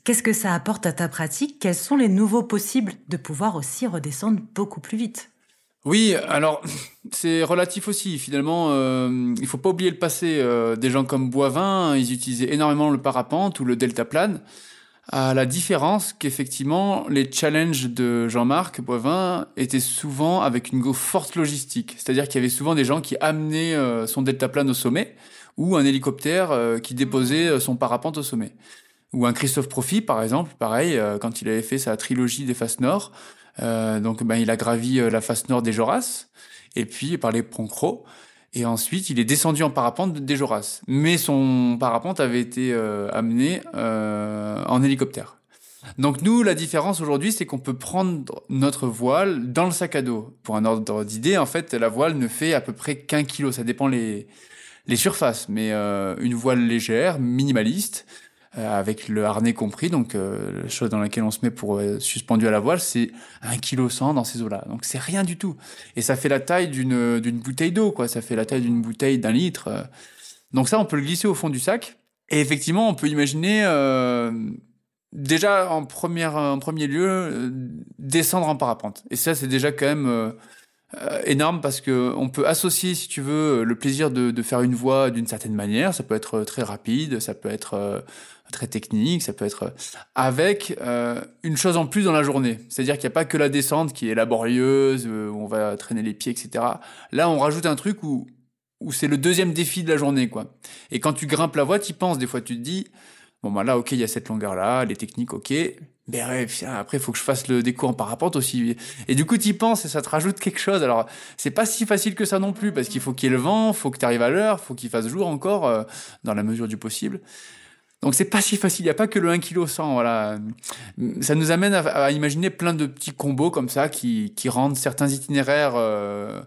[SPEAKER 2] Qu'est-ce que ça apporte à ta pratique? Quels sont les nouveaux possibles de pouvoir aussi redescendre beaucoup plus vite?
[SPEAKER 3] Oui, alors [laughs] c'est relatif aussi. Finalement, euh, il faut pas oublier le passé. Euh, des gens comme Boivin, ils utilisaient énormément le parapente ou le deltaplane. À la différence qu'effectivement, les challenges de Jean-Marc Boivin étaient souvent avec une forte logistique. C'est-à-dire qu'il y avait souvent des gens qui amenaient euh, son deltaplane au sommet ou un hélicoptère euh, qui déposait son parapente au sommet. Ou un Christophe Profit, par exemple, pareil, quand il avait fait sa trilogie des faces nord. Donc, ben, il a gravi la face nord des Joras et puis par les Proncro. Et ensuite, il est descendu en parapente des Joras. Mais son parapente avait été euh, amené euh, en hélicoptère. Donc nous, la différence aujourd'hui, c'est qu'on peut prendre notre voile dans le sac à dos. Pour un ordre d'idée, en fait, la voile ne fait à peu près qu'un kilo. Ça dépend les, les surfaces. Mais euh, une voile légère, minimaliste, euh, avec le harnais compris, donc euh, la chose dans laquelle on se met pour euh, suspendu à la voile, c'est un kilo cent dans ces eaux-là. Donc c'est rien du tout. Et ça fait la taille d'une d'une bouteille d'eau, quoi. Ça fait la taille d'une bouteille d'un litre. Donc ça, on peut le glisser au fond du sac. Et effectivement, on peut imaginer déjà en première en premier lieu descendre en parapente. Et ça, c'est déjà quand même énorme parce que on peut associer, si tu veux, le plaisir de, de faire une voie d'une certaine manière. Ça peut être très rapide, ça peut être très technique, ça peut être avec euh, une chose en plus dans la journée. C'est-à-dire qu'il n'y a pas que la descente qui est laborieuse, euh, où on va traîner les pieds, etc. Là, on rajoute un truc où, où c'est le deuxième défi de la journée, quoi. Et quand tu grimpes la voie, tu penses, des fois, tu te dis, bon, bah là, ok, il y a cette longueur-là, les techniques, ok. Mais après, il faut que je fasse le décours en parapente aussi. Et du coup, tu y penses et ça te rajoute quelque chose. Alors, c'est pas si facile que ça non plus, parce qu'il faut qu'il y ait le vent, faut que tu arrives à l'heure, faut qu'il fasse jour encore, euh, dans la mesure du possible. Donc c'est pas si facile, il n'y a pas que le 1 kg 100, voilà. Ça nous amène à, imaginer plein de petits combos comme ça qui, qui rendent certains itinéraires euh,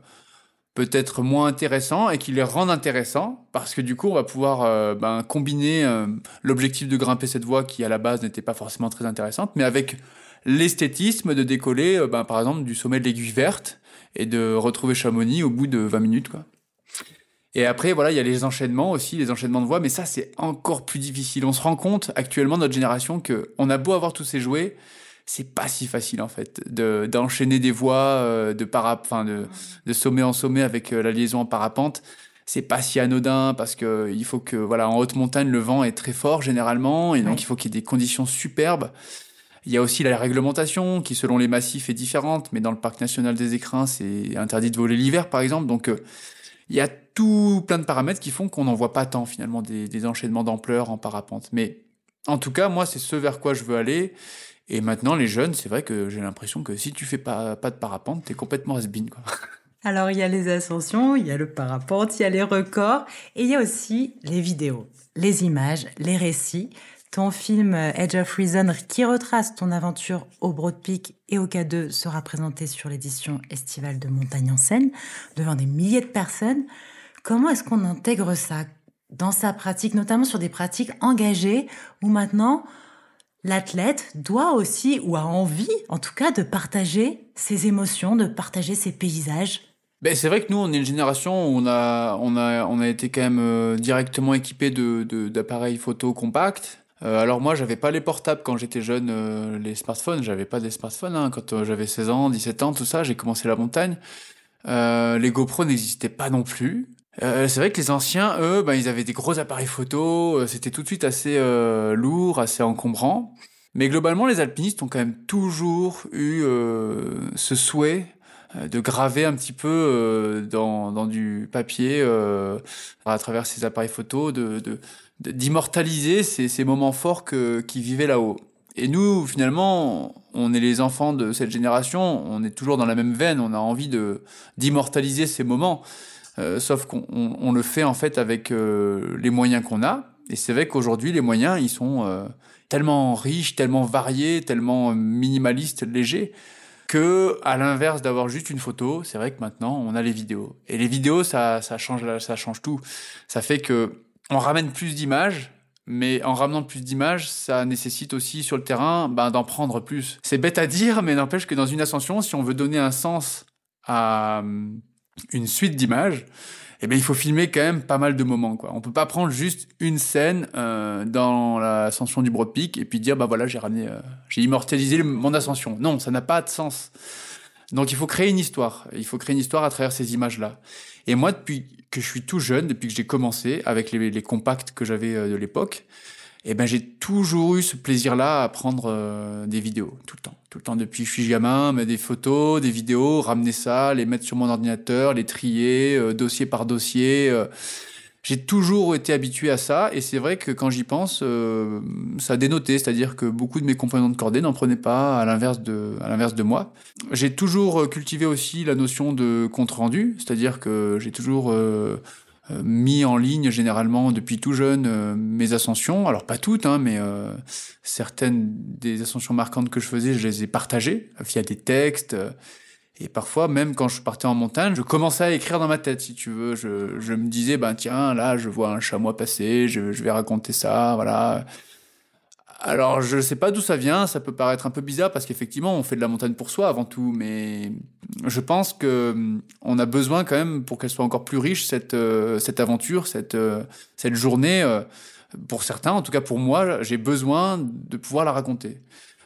[SPEAKER 3] peut-être moins intéressants et qui les rendent intéressants parce que du coup on va pouvoir euh, ben, combiner euh, l'objectif de grimper cette voie qui à la base n'était pas forcément très intéressante, mais avec l'esthétisme de décoller ben, par exemple du sommet de l'aiguille verte et de retrouver Chamonix au bout de 20 minutes quoi. Et après, voilà, il y a les enchaînements aussi, les enchaînements de voix, mais ça, c'est encore plus difficile. On se rend compte, actuellement, notre génération, que on a beau avoir tous ces jouets, c'est pas si facile, en fait, de, d'enchaîner des voies, euh, de para, enfin, de, de sommet en sommet avec euh, la liaison en parapente. C'est pas si anodin parce que il faut que, voilà, en haute montagne, le vent est très fort, généralement, et donc il faut qu'il y ait des conditions superbes. Il y a aussi la réglementation qui, selon les massifs, est différente, mais dans le parc national des écrins, c'est interdit de voler l'hiver, par exemple. Donc, euh, il y a tout plein de paramètres qui font qu'on n'en voit pas tant finalement des, enchaînements d'ampleur en parapente. Mais en tout cas, moi, c'est ce vers quoi je veux aller. Et maintenant, les jeunes, c'est vrai que j'ai l'impression que si tu fais pas, pas de parapente, t'es complètement has quoi. [laughs]
[SPEAKER 2] Alors, il y a les ascensions, il y a le parapente, il y a les records, et il y a aussi les vidéos, les images, les récits ton film euh, Edge of Reason, qui retrace ton aventure au Broad Peak et au K2, sera présenté sur l'édition estivale de Montagne en Seine, devant des milliers de personnes. Comment est-ce qu'on intègre ça dans sa pratique, notamment sur des pratiques engagées, où maintenant l'athlète doit aussi, ou a envie en tout cas, de partager ses émotions, de partager ses paysages
[SPEAKER 3] ben, c'est vrai que nous, on est une génération où on a, on a, on a été quand même euh, directement équipé de, d'appareils photo compacts. Euh, alors moi, j'avais pas les portables quand j'étais jeune, euh, les smartphones. J'avais pas des smartphones hein. quand j'avais 16 ans, 17 ans, tout ça. J'ai commencé la montagne. les GoPro n'existaient pas non plus. C'est vrai que les anciens, eux, ben, ils avaient des gros appareils photo. C'était tout de suite assez lourd, assez encombrant. Mais globalement, les alpinistes ont quand même toujours eu ce souhait de graver un petit peu dans, dans du papier à travers ces appareils photo, de, d'immortaliser ces, ces, moments forts que, qui vivaient là-haut. Et nous, finalement, on est les enfants de cette génération, on est toujours dans la même veine, on a envie d'immortaliser ces moments, euh, sauf qu'on on, le fait en fait avec euh, les moyens qu'on a. Et c'est vrai qu'aujourd'hui, les moyens, ils sont euh, tellement riches, tellement variés, tellement minimalistes, légers, que à l'inverse d'avoir juste une photo, c'est vrai que maintenant, on a les vidéos. Et les vidéos, ça, ça change, ça change tout. Ça fait que on ramène plus d'images, mais en ramenant plus d'images, ça nécessite aussi sur le terrain ben, d'en prendre plus. C'est bête à dire, mais n'empêche que dans une ascension, si on veut donner un sens à euh, une suite d'images, eh bien, il faut filmer quand même pas mal de moments. Quoi. On peut pas prendre juste une scène euh, dans l'ascension du Broad Peak et puis dire bah voilà j'ai ramené, euh, j'ai immortalisé mon ascension. Non, ça n'a pas de sens. Donc il faut créer une histoire. Il faut créer une histoire à travers ces images-là. Et moi, depuis que je suis tout jeune, depuis que j'ai commencé avec les, compacts que j'avais euh, de l'époque, eh ben j'ai toujours eu ce plaisir-là à prendre euh, des vidéos tout le temps, tout le temps depuis que je suis gamin, mais des photos, des vidéos, ramener ça, les mettre sur mon ordinateur, les trier euh, dossier par dossier. j'ai toujours été habitué à ça et c'est vrai que quand j'y pense, ça a dénoté, c'est-à-dire que beaucoup de mes compagnons de cordée n'en prenaient pas à l'inverse de à l'inverse de moi. J'ai toujours cultivé aussi la notion de compte rendu, c'est-à-dire que j'ai toujours euh, mis en ligne généralement depuis tout jeune euh, mes ascensions. Alors pas toutes, hein, mais euh, certaines des ascensions marquantes que je faisais, je les ai partagées via des textes. et parfois, même quand je partais en montagne, je commençais à écrire dans ma tête, si tu veux. Je, je me disais, ben tiens, là, je vois un chamois passer, je, je vais raconter ça, voilà. Alors, je ne sais pas d'où ça vient, ça peut paraître un peu bizarre parce qu'effectivement, on fait de la montagne pour soi avant tout, mais je pense que hum, on a besoin quand même pour qu'elle soit encore plus riche cette euh, cette aventure, cette euh, cette journée euh, pour certains, en tout cas pour moi, j'ai besoin de pouvoir la raconter.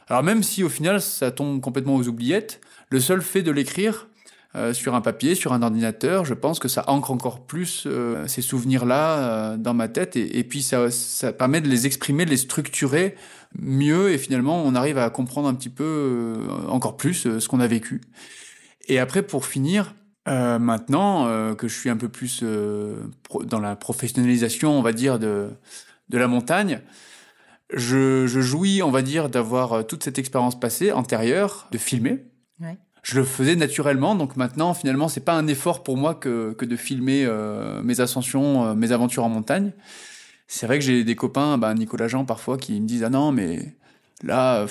[SPEAKER 3] Alors même si au final ça tombe complètement aux oubliettes, le seul fait de l'écrire euh, sur un papier, sur un ordinateur, je pense que ça ancre encore plus euh, ces souvenirs-là euh, dans ma tête et, puis ça, permet de les exprimer, de les structurer mieux et finalement on arrive à comprendre un petit peu encore plus ce qu'on a vécu. Et après pour finir, maintenant que je suis un peu plus dans la professionnalisation, on va dire, de, la montagne, je, jouis, on va dire, d'avoir toute cette expérience passée, antérieure, de filmer. Je le faisais naturellement. Donc maintenant, finalement, c'est pas un effort pour moi que, que de filmer euh, mes ascensions, euh, mes aventures en montagne. C'est vrai que j'ai des copains, bah, Nicolas Jean parfois, qui me disent ah non mais là,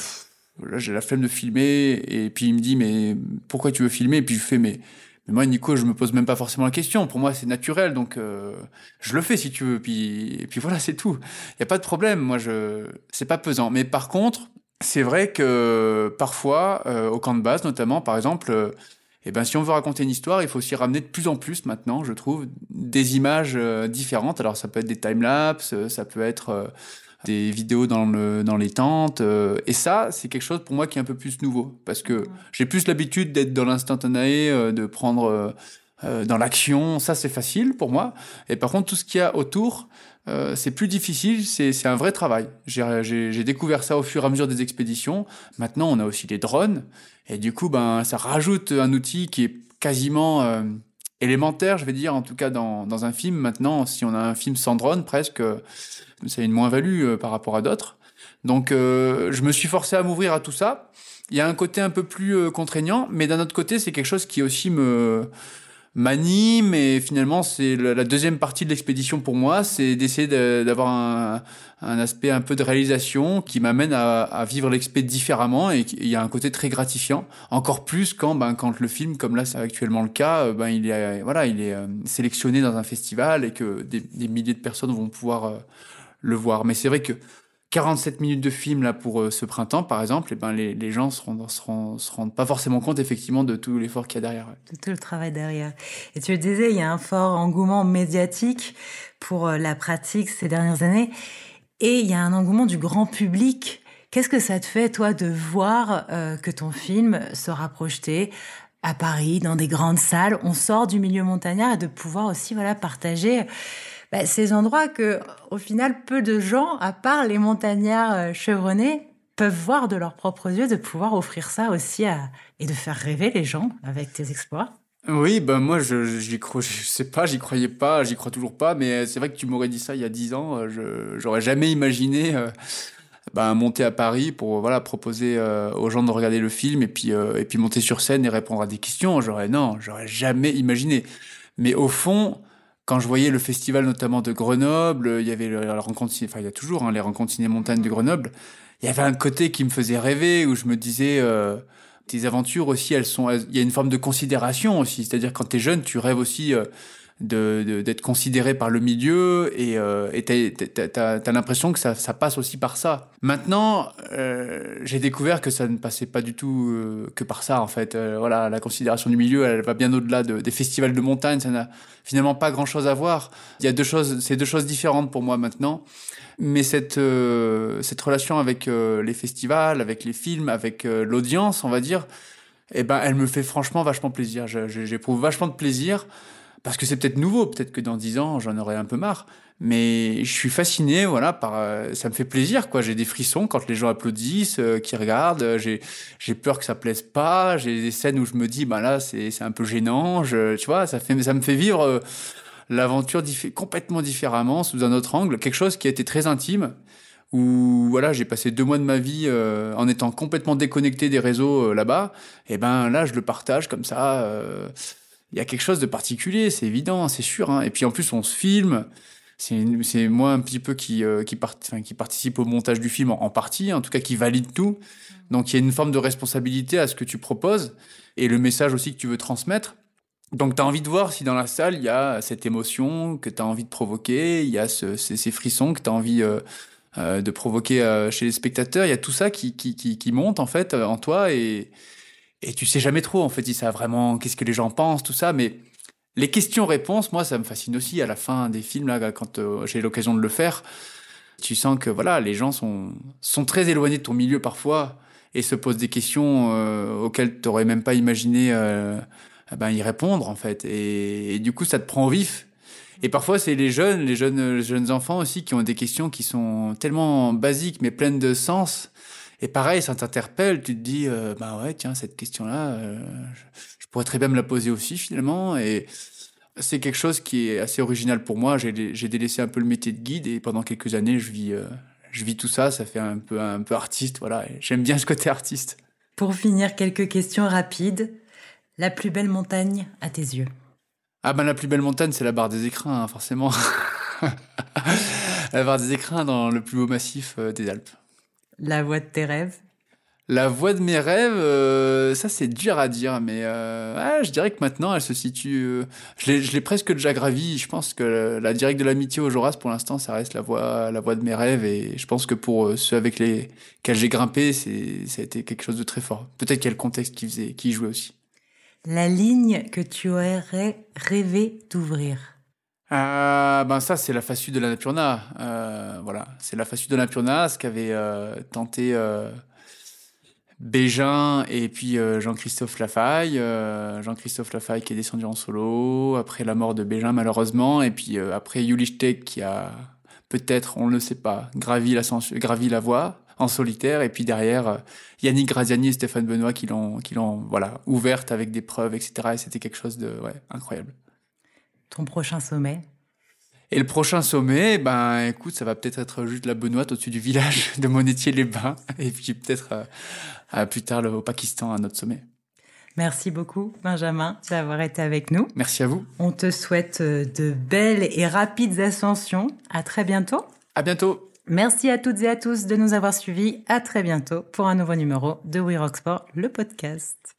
[SPEAKER 3] là j'ai la flemme de filmer. Et puis il me dit mais pourquoi tu veux filmer? Et puis je fais mais mais moi, Nico, je me pose même pas forcément la question. Pour moi, c'est naturel, donc euh, je le fais si tu veux. Puis, et puis voilà, c'est tout. Il y a pas de problème. Moi, je, c'est pas pesant. Mais par contre, c'est vrai que parfois, euh, au camp de base notamment, par exemple, euh, eh ben, si on veut raconter une histoire, il faut aussi ramener de plus en plus maintenant, je trouve, des images euh, différentes. Alors ça peut être des time-lapse, ça peut être des vidéos dans, le, dans les tentes. et ça, c'est quelque chose pour moi qui est un peu plus nouveau, parce que j'ai plus l'habitude d'être dans l'instantané, de prendre dans l'action. Ça, c'est facile pour moi. Et par contre, tout ce qu'il y a autour, euh, c'est plus difficile, c'est un vrai travail. J'ai découvert ça au fur et à mesure des expéditions. Maintenant, on a aussi les drones. Et du coup, ben, ça rajoute un outil qui est quasiment euh, élémentaire, je vais dire, en tout cas dans, dans, un film. Maintenant, si on a un film sans drone, presque, c'est une moins-value euh, par rapport à d'autres. Donc, je me suis forcé à m'ouvrir à tout ça. Il y a un côté un peu plus contraignant, mais d'un autre côté, c'est quelque chose qui aussi me m'anime et finalement c'est la deuxième partie de l'expédition pour moi, c'est d'essayer d'avoir un, un, aspect un peu de réalisation qui m'amène à, vivre l'expé différemment et il y a un côté très gratifiant, encore plus quand ben quand le film comme là c'est actuellement le cas, euh, ben il est voilà il est euh, sélectionné dans un festival et que des, des milliers de personnes vont pouvoir euh, le voir. Mais c'est vrai que 47 minutes de film là pour euh, ce printemps, par exemple, et ben les, gens se rendent, se, rendent, se rendent pas forcément compte effectivement de tout l'effort qu'il y a derrière.
[SPEAKER 2] De tout le travail derrière. Et tu le disais, il y a un fort engouement médiatique pour euh, la pratique ces dernières années, et il y a un engouement du grand public. Qu'est-ce que ça te fait, toi, de voir euh, que ton film sera projeté à Paris, dans des grandes salles? On sort du milieu montagnard et de pouvoir aussi voilà partager bah, ces endroits que, au final, peu de gens, à part les montagnards euh, chevronnés, peuvent voir de leurs propres yeux, de pouvoir offrir ça aussi et de faire rêver les gens avec tes exploits.
[SPEAKER 3] Oui, ben moi, je, j'y crois, je sais pas, j'y croyais pas, j'y crois toujours pas, mais c'est vrai que tu m'aurais dit ça il y a dix ans, euh, je, j'aurais jamais imaginé euh, ben, monter à Paris pour voilà proposer aux gens de regarder le film et puis et puis monter sur scène et répondre à des questions. J'aurais non, j'aurais jamais imaginé. Mais au fond, quand je voyais le festival notamment de Grenoble, il y avait la rencontre, enfin il y a toujours hein, les rencontres ciné-montagne de Grenoble, il y avait un côté qui me faisait rêver où je me disais euh, tes aventures aussi elles sont, il y a une forme de considération aussi, c'est-à-dire quand tu es jeune tu rêves aussi euh, de d'être considéré par le milieu et euh, t'as as, l'impression que ça, ça, passe aussi par ça. Maintenant, euh, j'ai découvert que ça ne passait pas du tout euh, que par ça en fait. Euh, voilà, la considération du milieu, elle va bien au-delà de, des festivals de montagne. Ça n'a finalement pas grand-chose à voir. Il y a deux choses, c'est deux choses différentes pour moi maintenant. Mais cette cette relation avec les festivals, avec les films, avec l'audience, on va dire eh ben, elle me fait franchement vachement plaisir. J'éprouve vachement de plaisir parce que c'est peut-être nouveau, peut-être que dans dix ans, j'en aurai un peu marre. Mais je suis fasciné, voilà, par euh, ça me fait plaisir, quoi. J'ai des frissons quand les gens applaudissent, euh, qui regardent. Euh, j'ai j'ai peur que ça plaise pas. J'ai des scènes où je me dis, bah là, c'est c'est un peu gênant. Je, tu vois, ça fait ça me fait vivre l'aventure complètement différemment, sous un autre angle, quelque chose qui a été très intime où voilà j'ai passé deux mois de ma vie euh, en étant complètement déconnecté des réseaux euh, là-bas et ben là je le partage comme ça euh, il y a quelque chose de particulier c'est évident c'est sûr hein. et puis en plus on se filme c'est moi un petit peu qui qui, qui participe au montage du film en, partie en tout cas qui valide tout donc il y a une forme de responsabilité à ce que tu proposes et le message aussi que tu veux transmettre donc tu as envie de voir si dans la salle il y a cette émotion que tu as envie de provoquer, il y a ce, ces, ces, frissons que tu as envie euh, de provoquer euh, chez les spectateurs. Il y a tout ça qui, qui, qui, monte en fait euh, en toi et, et tu sais jamais trop en fait si ça vraiment qu'est-ce que les gens pensent, tout ça. Mais les questions-réponses, moi, ça me fascine aussi à la fin des films là quand j'ai l'occasion de le faire. Tu sens que voilà, les gens sont sont très éloignés de ton milieu parfois et se posent des questions auxquelles tu n'aurais même pas imaginé ben, y répondre en fait. Et, et, du coup, ça te prend au vif. Et parfois, c'est les jeunes, les jeunes, les jeunes enfants aussi qui ont des questions qui sont tellement basiques mais pleines de sens. Et pareil, ça t'interpelle, tu te dis, euh, bah ouais, tiens, cette question-là, euh, je, pourrais très bien me la poser aussi finalement. Et c'est quelque chose qui est assez original pour moi. J'ai délaissé un peu le métier de guide et pendant quelques années, je vis, euh, je vis tout ça. Ça fait un peu, un peu artiste, voilà. J'aime bien ce côté artiste.
[SPEAKER 2] Pour finir, quelques questions rapides. La plus belle montagne à tes yeux
[SPEAKER 3] ah ben la plus belle montagne, c'est la barre des écrins, hein, forcément. [laughs] la barre des écrins dans le plus beau massif euh, des Alpes.
[SPEAKER 2] La voie de tes rêves.
[SPEAKER 3] La voie de mes rêves, euh, ça c'est dur à dire, mais euh, je dirais que maintenant elle se situe... je l'ai presque déjà gravi, je pense que la, directe de l'amitié au Joras, pour l'instant, ça reste la voie, la de mes rêves, et je pense que pour ceux avec lesquels j'ai grimpé, ça a été quelque chose de très fort. Peut-être qu'il y a le contexte qui, faisait, qui jouait aussi.
[SPEAKER 2] La ligne que tu aurais rêvé d'ouvrir
[SPEAKER 3] euh, ben ça c'est la façue de la Napurna euh, voilà c'est la façue de la Napurna ce qu'avait euh, tenté euh, Bégin et puis euh, Jean-Christophe Lafaille Jean-Christophe Lafaille qui est descendu en solo après la mort de Bégin malheureusement et puis après Yulichtek qui a peut-être on ne le sait pas gravi la gravi la voie en solitaire. Et puis derrière, euh, Yannick Graziani et Stéphane Benoît qui l'ont, qui l'ont, voilà, ouverte avec des preuves, etc. Et c'était quelque chose de, ouais, incroyable.
[SPEAKER 2] Ton prochain sommet?
[SPEAKER 3] Et le prochain sommet, ben, écoute, ça va peut-être être juste la Benoîte au-dessus du village de Monétier-les-Bains. Et puis peut-être euh, plus tard au Pakistan, à notre sommet.
[SPEAKER 2] Merci beaucoup, Benjamin, d'avoir été avec nous.
[SPEAKER 3] Merci à vous.
[SPEAKER 2] On te souhaite euh, de belles et rapides ascensions. À très bientôt.
[SPEAKER 3] À bientôt.
[SPEAKER 2] Merci à toutes et à tous de nous avoir suivis. À très bientôt pour un nouveau numéro de We Rock Sport, le podcast.